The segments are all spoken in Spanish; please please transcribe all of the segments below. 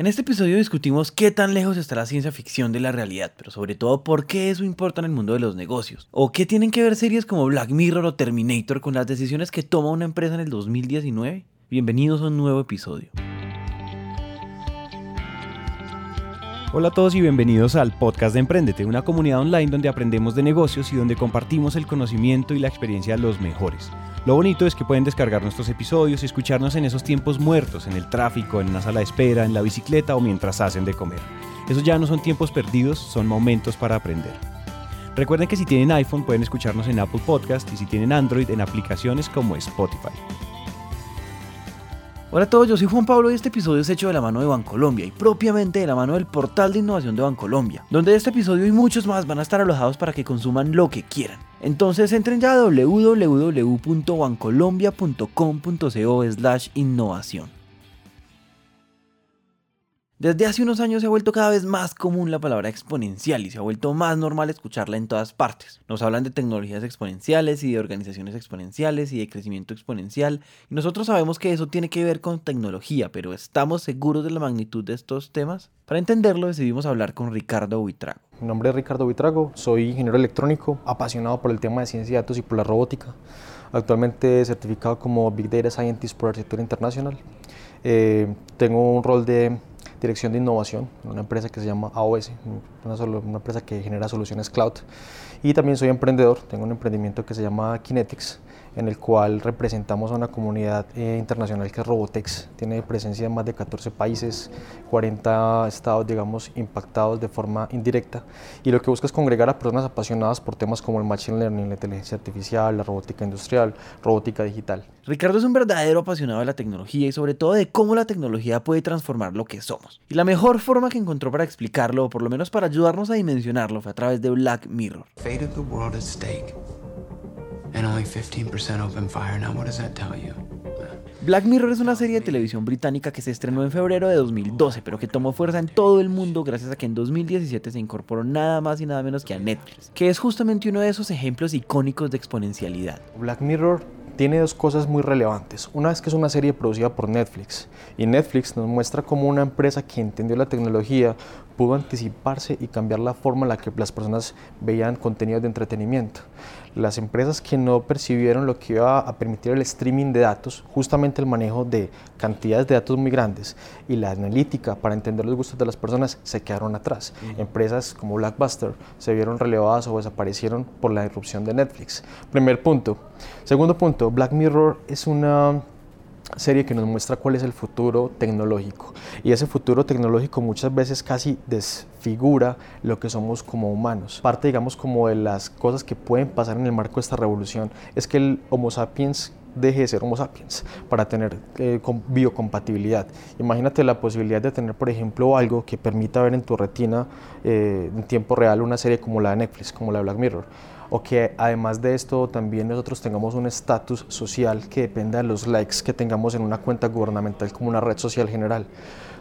En este episodio discutimos qué tan lejos está la ciencia ficción de la realidad, pero sobre todo por qué eso importa en el mundo de los negocios, o qué tienen que ver series como Black Mirror o Terminator con las decisiones que toma una empresa en el 2019. Bienvenidos a un nuevo episodio. Hola a todos y bienvenidos al podcast de Emprendete, una comunidad online donde aprendemos de negocios y donde compartimos el conocimiento y la experiencia de los mejores. Lo bonito es que pueden descargar nuestros episodios y escucharnos en esos tiempos muertos, en el tráfico, en una sala de espera, en la bicicleta o mientras hacen de comer. Esos ya no son tiempos perdidos, son momentos para aprender. Recuerden que si tienen iPhone pueden escucharnos en Apple Podcast y si tienen Android en aplicaciones como Spotify. Hola a todos, yo soy Juan Pablo y este episodio es hecho de la mano de Bancolombia y propiamente de la mano del portal de innovación de Bancolombia, donde este episodio y muchos más van a estar alojados para que consuman lo que quieran. Entonces entren ya a www.bancolombia.com.co slash innovación. Desde hace unos años se ha vuelto cada vez más común la palabra exponencial y se ha vuelto más normal escucharla en todas partes. Nos hablan de tecnologías exponenciales y de organizaciones exponenciales y de crecimiento exponencial y nosotros sabemos que eso tiene que ver con tecnología, pero ¿estamos seguros de la magnitud de estos temas? Para entenderlo decidimos hablar con Ricardo Buitrago. Mi nombre es Ricardo Buitrago, soy ingeniero electrónico, apasionado por el tema de ciencia de datos y por la robótica. Actualmente certificado como Big Data Scientist por Arquitectura Internacional. Eh, tengo un rol de dirección de innovación en una empresa que se llama AOS, una, una, empresa que genera soluciones cloud. Y también soy emprendedor, tengo un emprendimiento que se llama Kinetics, en el cual representamos a una comunidad eh, internacional que es Robotex. Tiene presencia en más de 14 países, 40 estados, digamos, impactados de forma indirecta. Y lo que busca es congregar a personas apasionadas por temas como el Machine Learning, la inteligencia artificial, la robótica industrial, robótica digital. Ricardo es un verdadero apasionado de la tecnología y sobre todo de cómo la tecnología puede transformar lo que somos. Y la mejor forma que encontró para explicarlo, o por lo menos para ayudarnos a dimensionarlo, fue a través de Black Mirror. Black Mirror es una serie de televisión británica que se estrenó en febrero de 2012, pero que tomó fuerza en todo el mundo gracias a que en 2017 se incorporó nada más y nada menos que a Netflix, que es justamente uno de esos ejemplos icónicos de exponencialidad. Black Mirror tiene dos cosas muy relevantes. Una es que es una serie producida por Netflix y Netflix nos muestra cómo una empresa que entendió la tecnología pudo anticiparse y cambiar la forma en la que las personas veían contenidos de entretenimiento. Las empresas que no percibieron lo que iba a permitir el streaming de datos, justamente el manejo de cantidades de datos muy grandes y la analítica para entender los gustos de las personas, se quedaron atrás. Empresas como Blackbuster se vieron relevadas o desaparecieron por la irrupción de Netflix. Primer punto. Segundo punto, Black Mirror es una serie que nos muestra cuál es el futuro tecnológico. Y ese futuro tecnológico muchas veces casi desfigura lo que somos como humanos. Parte, digamos, como de las cosas que pueden pasar en el marco de esta revolución es que el Homo sapiens deje de ser Homo sapiens para tener eh, biocompatibilidad. Imagínate la posibilidad de tener, por ejemplo, algo que permita ver en tu retina eh, en tiempo real una serie como la de Netflix, como la Black Mirror o que además de esto también nosotros tengamos un estatus social que dependa de los likes que tengamos en una cuenta gubernamental como una red social general.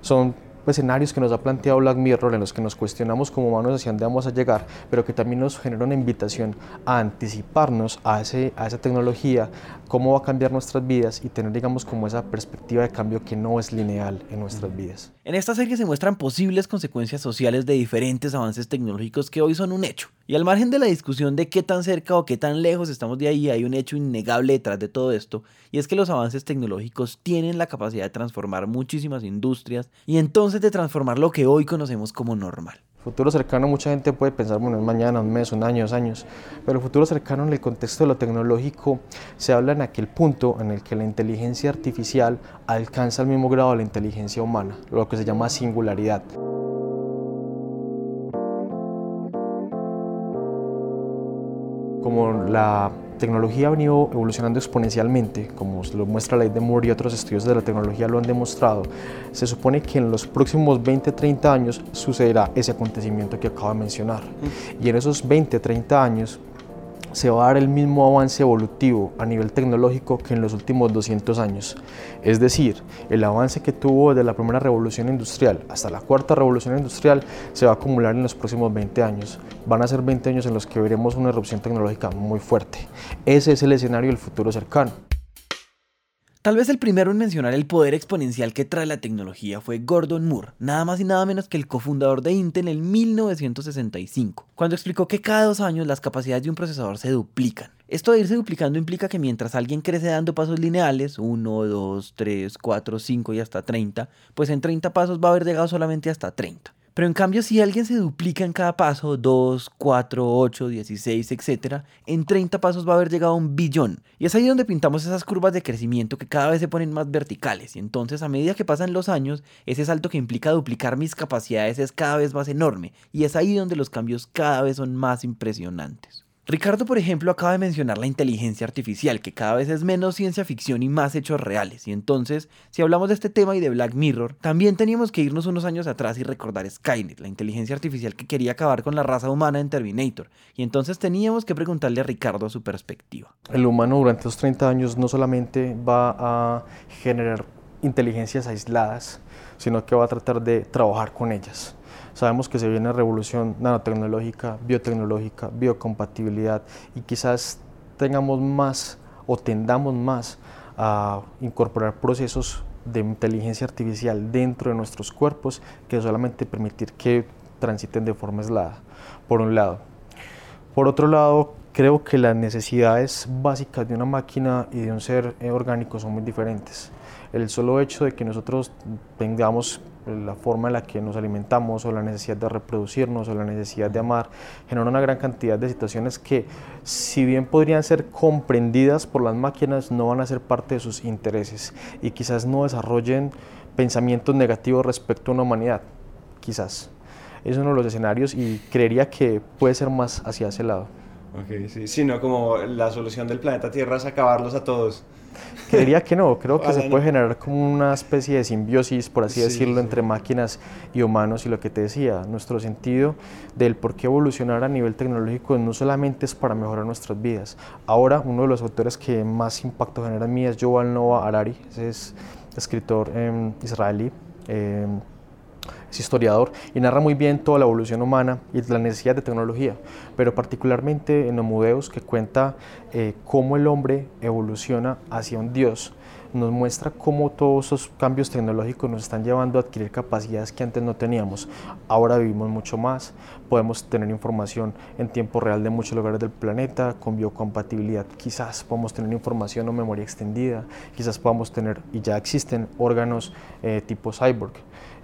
Son escenarios que nos ha planteado Black Mirror en los que nos cuestionamos como humanos hacia dónde vamos a llegar, pero que también nos genera una invitación a anticiparnos a, ese, a esa tecnología, cómo va a cambiar nuestras vidas y tener, digamos, como esa perspectiva de cambio que no es lineal en nuestras vidas. En esta serie se muestran posibles consecuencias sociales de diferentes avances tecnológicos que hoy son un hecho. Y al margen de la discusión de qué tan cerca o qué tan lejos estamos de ahí, hay un hecho innegable detrás de todo esto, y es que los avances tecnológicos tienen la capacidad de transformar muchísimas industrias y entonces de transformar lo que hoy conocemos como normal. Futuro cercano, mucha gente puede pensar, bueno, es mañana, un mes, un año, dos años, pero el futuro cercano en el contexto de lo tecnológico se habla en aquel punto en el que la inteligencia artificial alcanza el mismo grado de la inteligencia humana, lo que se llama singularidad. Como la tecnología ha venido evolucionando exponencialmente, como lo muestra la ley de Moore y otros estudios de la tecnología lo han demostrado, se supone que en los próximos 20, 30 años sucederá ese acontecimiento que acabo de mencionar. Y en esos 20, 30 años se va a dar el mismo avance evolutivo a nivel tecnológico que en los últimos 200 años. Es decir, el avance que tuvo desde la primera revolución industrial hasta la cuarta revolución industrial se va a acumular en los próximos 20 años. Van a ser 20 años en los que veremos una erupción tecnológica muy fuerte. Ese es el escenario del futuro cercano. Tal vez el primero en mencionar el poder exponencial que trae la tecnología fue Gordon Moore, nada más y nada menos que el cofundador de Intel en 1965, cuando explicó que cada dos años las capacidades de un procesador se duplican. Esto de irse duplicando implica que mientras alguien crece dando pasos lineales, 1, 2, 3, 4, 5 y hasta 30, pues en 30 pasos va a haber llegado solamente hasta 30. Pero en cambio, si alguien se duplica en cada paso, 2, 4, 8, 16, etc., en 30 pasos va a haber llegado a un billón. Y es ahí donde pintamos esas curvas de crecimiento que cada vez se ponen más verticales. Y entonces, a medida que pasan los años, ese salto que implica duplicar mis capacidades es cada vez más enorme. Y es ahí donde los cambios cada vez son más impresionantes. Ricardo, por ejemplo, acaba de mencionar la inteligencia artificial, que cada vez es menos ciencia ficción y más hechos reales. Y entonces, si hablamos de este tema y de Black Mirror, también teníamos que irnos unos años atrás y recordar Skynet, la inteligencia artificial que quería acabar con la raza humana en Terminator. Y entonces teníamos que preguntarle a Ricardo su perspectiva. El humano durante los 30 años no solamente va a generar inteligencias aisladas, sino que va a tratar de trabajar con ellas. Sabemos que se viene revolución nanotecnológica, biotecnológica, biocompatibilidad y quizás tengamos más o tendamos más a incorporar procesos de inteligencia artificial dentro de nuestros cuerpos que solamente permitir que transiten de forma aislada, por un lado. Por otro lado, creo que las necesidades básicas de una máquina y de un ser orgánico son muy diferentes. El solo hecho de que nosotros tengamos la forma en la que nos alimentamos o la necesidad de reproducirnos o la necesidad de amar, genera una gran cantidad de situaciones que si bien podrían ser comprendidas por las máquinas, no van a ser parte de sus intereses y quizás no desarrollen pensamientos negativos respecto a una humanidad, quizás. Es uno de los escenarios y creería que puede ser más hacia ese lado. Ok, sí, sino como la solución del planeta Tierra es acabarlos a todos. Creería que no, creo que se puede generar como una especie de simbiosis, por así decirlo, entre máquinas y humanos y lo que te decía, nuestro sentido del por qué evolucionar a nivel tecnológico no solamente es para mejorar nuestras vidas. Ahora, uno de los autores que más impacto genera en mí es Yuval Noah Harari, ese es escritor eh, israelí. Eh, es historiador y narra muy bien toda la evolución humana y la necesidad de tecnología, pero particularmente en Homodeus que cuenta eh, cómo el hombre evoluciona hacia un Dios nos muestra cómo todos esos cambios tecnológicos nos están llevando a adquirir capacidades que antes no teníamos. Ahora vivimos mucho más, podemos tener información en tiempo real de muchos lugares del planeta, con biocompatibilidad quizás podemos tener información o memoria extendida, quizás podamos tener, y ya existen, órganos eh, tipo cyborg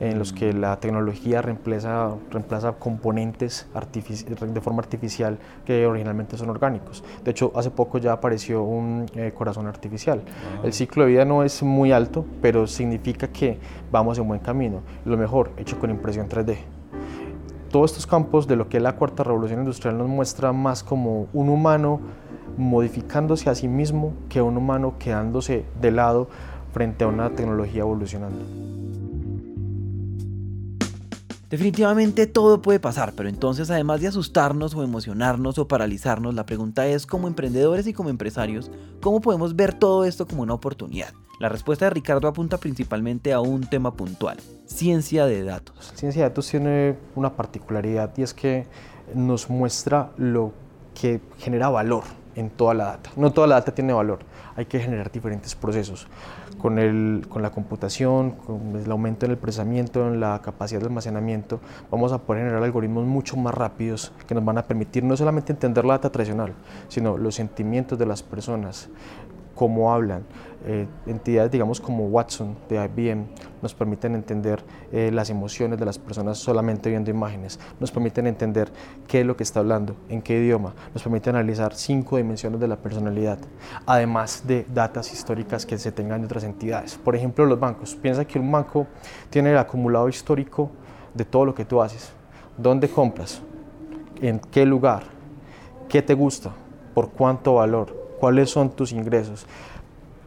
en los que la tecnología reemplaza, reemplaza componentes de forma artificial que originalmente son orgánicos. De hecho, hace poco ya apareció un eh, corazón artificial. El ciclo de vida no es muy alto, pero significa que vamos en buen camino. Lo mejor, hecho con impresión 3D. Todos estos campos de lo que es la cuarta revolución industrial nos muestra más como un humano modificándose a sí mismo que un humano quedándose de lado frente a una tecnología evolucionando. Definitivamente todo puede pasar, pero entonces además de asustarnos o emocionarnos o paralizarnos, la pregunta es, como emprendedores y como empresarios, ¿cómo podemos ver todo esto como una oportunidad? La respuesta de Ricardo apunta principalmente a un tema puntual, ciencia de datos. Ciencia de datos tiene una particularidad y es que nos muestra lo que genera valor en toda la data. No toda la data tiene valor, hay que generar diferentes procesos. Con, el, con la computación, con el aumento en el procesamiento, en la capacidad de almacenamiento, vamos a poder generar algoritmos mucho más rápidos que nos van a permitir no solamente entender la data tradicional, sino los sentimientos de las personas, cómo hablan. Eh, entidades, digamos, como Watson de IBM nos permiten entender eh, las emociones de las personas solamente viendo imágenes, nos permiten entender qué es lo que está hablando, en qué idioma, nos permiten analizar cinco dimensiones de la personalidad, además de datas históricas que se tengan de otras entidades. Por ejemplo, los bancos. Piensa que un banco tiene el acumulado histórico de todo lo que tú haces. ¿Dónde compras? ¿En qué lugar? ¿Qué te gusta? ¿Por cuánto valor? Cuáles son tus ingresos,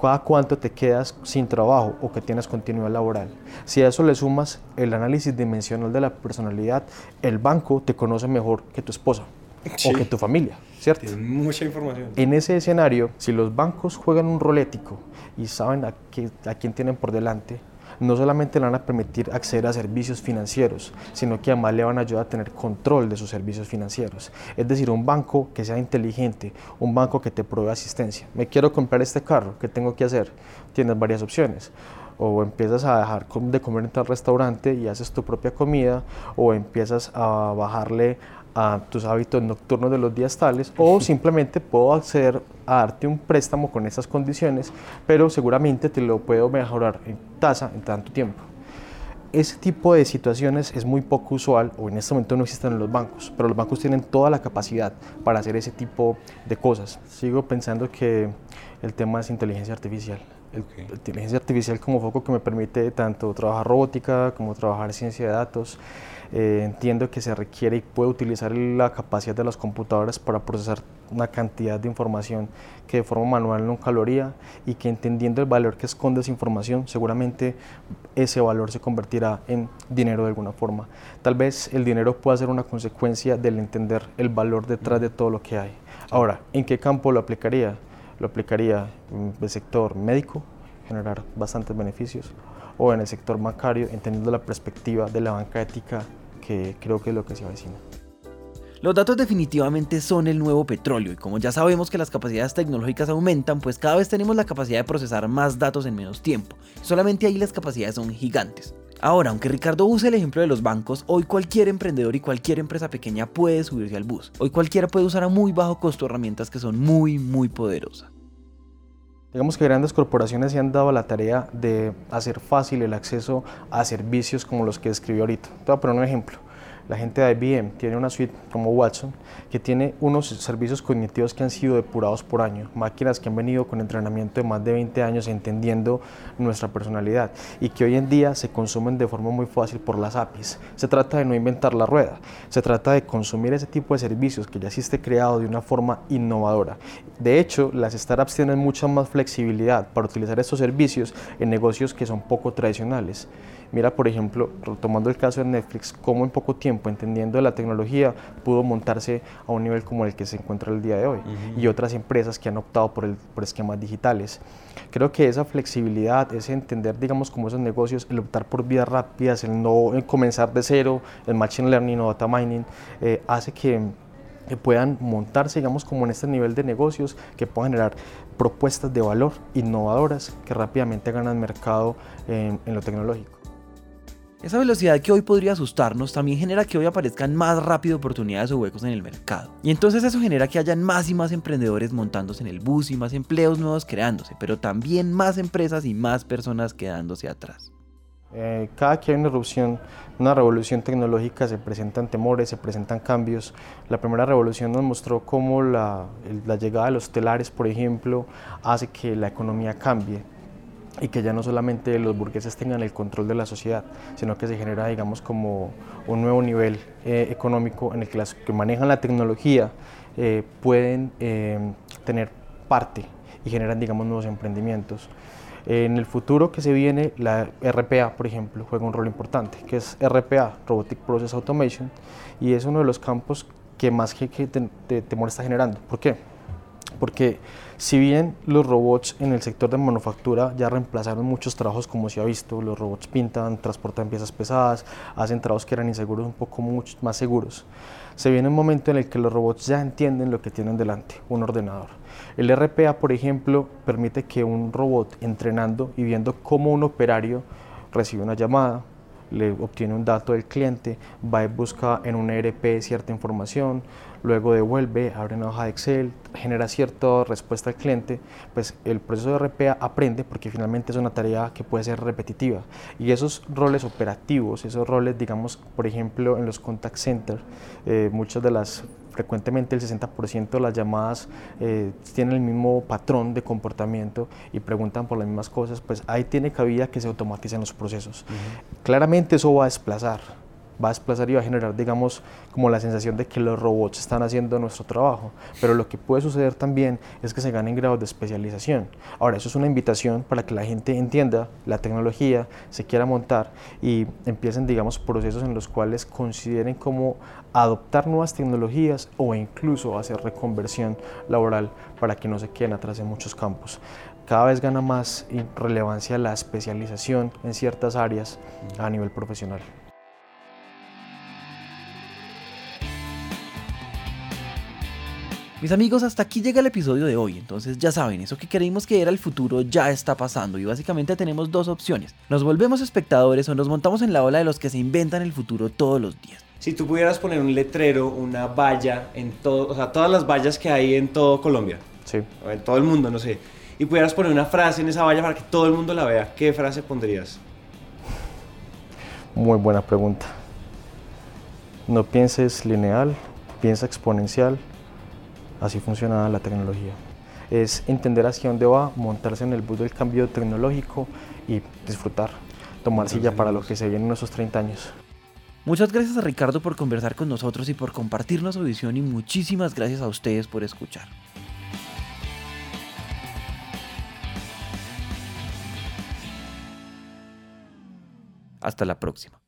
cada cuánto te quedas sin trabajo o que tienes continuidad laboral. Si a eso le sumas el análisis dimensional de la personalidad, el banco te conoce mejor que tu esposa o que tu familia, ¿cierto? Tienes mucha información. En ese escenario, si los bancos juegan un rol ético y saben a, a quién tienen por delante, no solamente le van a permitir acceder a servicios financieros, sino que además le van a ayudar a tener control de sus servicios financieros. Es decir, un banco que sea inteligente, un banco que te provee asistencia. Me quiero comprar este carro, ¿qué tengo que hacer? Tienes varias opciones o empiezas a dejar de comer en tal restaurante y haces tu propia comida, o empiezas a bajarle a tus hábitos nocturnos de los días tales, o simplemente puedo acceder a darte un préstamo con esas condiciones, pero seguramente te lo puedo mejorar en tasa en tanto tiempo. Ese tipo de situaciones es muy poco usual o en este momento no existen en los bancos, pero los bancos tienen toda la capacidad para hacer ese tipo de cosas. Sigo pensando que el tema es inteligencia artificial inteligencia artificial como foco que me permite tanto trabajar robótica como trabajar ciencia de datos. Eh, entiendo que se requiere y puede utilizar la capacidad de las computadoras para procesar una cantidad de información que de forma manual nunca lo haría y que entendiendo el valor que esconde esa información, seguramente ese valor se convertirá en dinero de alguna forma. Tal vez el dinero pueda ser una consecuencia del entender el valor detrás de todo lo que hay. Ahora, ¿en qué campo lo aplicaría? Lo aplicaría en el sector médico, generar bastantes beneficios, o en el sector bancario, entendiendo la perspectiva de la banca ética, que creo que es lo que se avecina. Los datos definitivamente son el nuevo petróleo y como ya sabemos que las capacidades tecnológicas aumentan, pues cada vez tenemos la capacidad de procesar más datos en menos tiempo. Solamente ahí las capacidades son gigantes. Ahora, aunque Ricardo use el ejemplo de los bancos, hoy cualquier emprendedor y cualquier empresa pequeña puede subirse al bus. Hoy cualquiera puede usar a muy bajo costo herramientas que son muy, muy poderosas. Digamos que grandes corporaciones se han dado la tarea de hacer fácil el acceso a servicios como los que describí ahorita. Te voy a poner un ejemplo. La gente de IBM tiene una suite como Watson que tiene unos servicios cognitivos que han sido depurados por año, máquinas que han venido con entrenamiento de más de 20 años entendiendo nuestra personalidad y que hoy en día se consumen de forma muy fácil por las APIs. Se trata de no inventar la rueda, se trata de consumir ese tipo de servicios que ya existe creado de una forma innovadora. De hecho, las startups tienen mucha más flexibilidad para utilizar estos servicios en negocios que son poco tradicionales. Mira, por ejemplo, tomando el caso de Netflix, cómo en poco tiempo, entendiendo la tecnología, pudo montarse a un nivel como el que se encuentra el día de hoy. Y otras empresas que han optado por, el, por esquemas digitales. Creo que esa flexibilidad, ese entender, digamos, como esos negocios, el optar por vías rápidas, el no comenzar de cero, el machine learning o data mining, eh, hace que puedan montarse, digamos, como en este nivel de negocios, que puedan generar propuestas de valor innovadoras que rápidamente ganan mercado en lo tecnológico. Esa velocidad que hoy podría asustarnos también genera que hoy aparezcan más rápido oportunidades o huecos en el mercado. Y entonces eso genera que hayan más y más emprendedores montándose en el bus y más empleos nuevos creándose, pero también más empresas y más personas quedándose atrás. Eh, cada que hay una erupción, una revolución tecnológica, se presentan temores, se presentan cambios. La primera revolución nos mostró cómo la, la llegada de los telares, por ejemplo, hace que la economía cambie y que ya no solamente los burgueses tengan el control de la sociedad, sino que se genera, digamos, como un nuevo nivel eh, económico en el que las que manejan la tecnología eh, pueden eh, tener parte y generan, digamos, nuevos emprendimientos. En el futuro que se viene, la RPA, por ejemplo, juega un rol importante, que es RPA, Robotic Process Automation, y es uno de los campos que más que, te, temor está generando. ¿Por qué? Porque si bien los robots en el sector de manufactura ya reemplazaron muchos trabajos como se ha visto, los robots pintan, transportan piezas pesadas, hacen trabajos que eran inseguros un poco mucho más seguros. Se viene un momento en el que los robots ya entienden lo que tienen delante, un ordenador. El RPA, por ejemplo, permite que un robot entrenando y viendo cómo un operario recibe una llamada, le obtiene un dato del cliente, va y busca en un ERP cierta información, luego devuelve, abre una hoja de Excel, genera cierta respuesta al cliente, pues el proceso de RPA aprende porque finalmente es una tarea que puede ser repetitiva. Y esos roles operativos, esos roles, digamos, por ejemplo, en los contact centers, eh, muchas de las frecuentemente el 60% de las llamadas eh, tienen el mismo patrón de comportamiento y preguntan por las mismas cosas, pues ahí tiene cabida que se automaticen los procesos. Claramente eso va a desplazar va a desplazar y va a generar, digamos, como la sensación de que los robots están haciendo nuestro trabajo. Pero lo que puede suceder también es que se ganen grados de especialización. Ahora, eso es una invitación para que la gente entienda la tecnología, se quiera montar y empiecen, digamos, procesos en los cuales consideren cómo adoptar nuevas tecnologías o incluso hacer reconversión laboral para que no se queden atrás en muchos campos cada vez gana más relevancia la especialización en ciertas áreas a nivel profesional. Mis amigos, hasta aquí llega el episodio de hoy, entonces ya saben, eso que creímos que era el futuro ya está pasando y básicamente tenemos dos opciones. Nos volvemos espectadores o nos montamos en la ola de los que se inventan el futuro todos los días. Si tú pudieras poner un letrero, una valla en todo, o sea, todas las vallas que hay en todo Colombia, sí. o en todo el mundo, no sé, y pudieras poner una frase en esa valla para que todo el mundo la vea, ¿qué frase pondrías? Muy buena pregunta. No pienses lineal, piensa exponencial Así funciona la tecnología. Es entender hacia dónde va, montarse en el bus del cambio tecnológico y disfrutar, tomar silla para lo que se viene en esos 30 años. Muchas gracias a Ricardo por conversar con nosotros y por compartirnos su visión y muchísimas gracias a ustedes por escuchar. Hasta la próxima.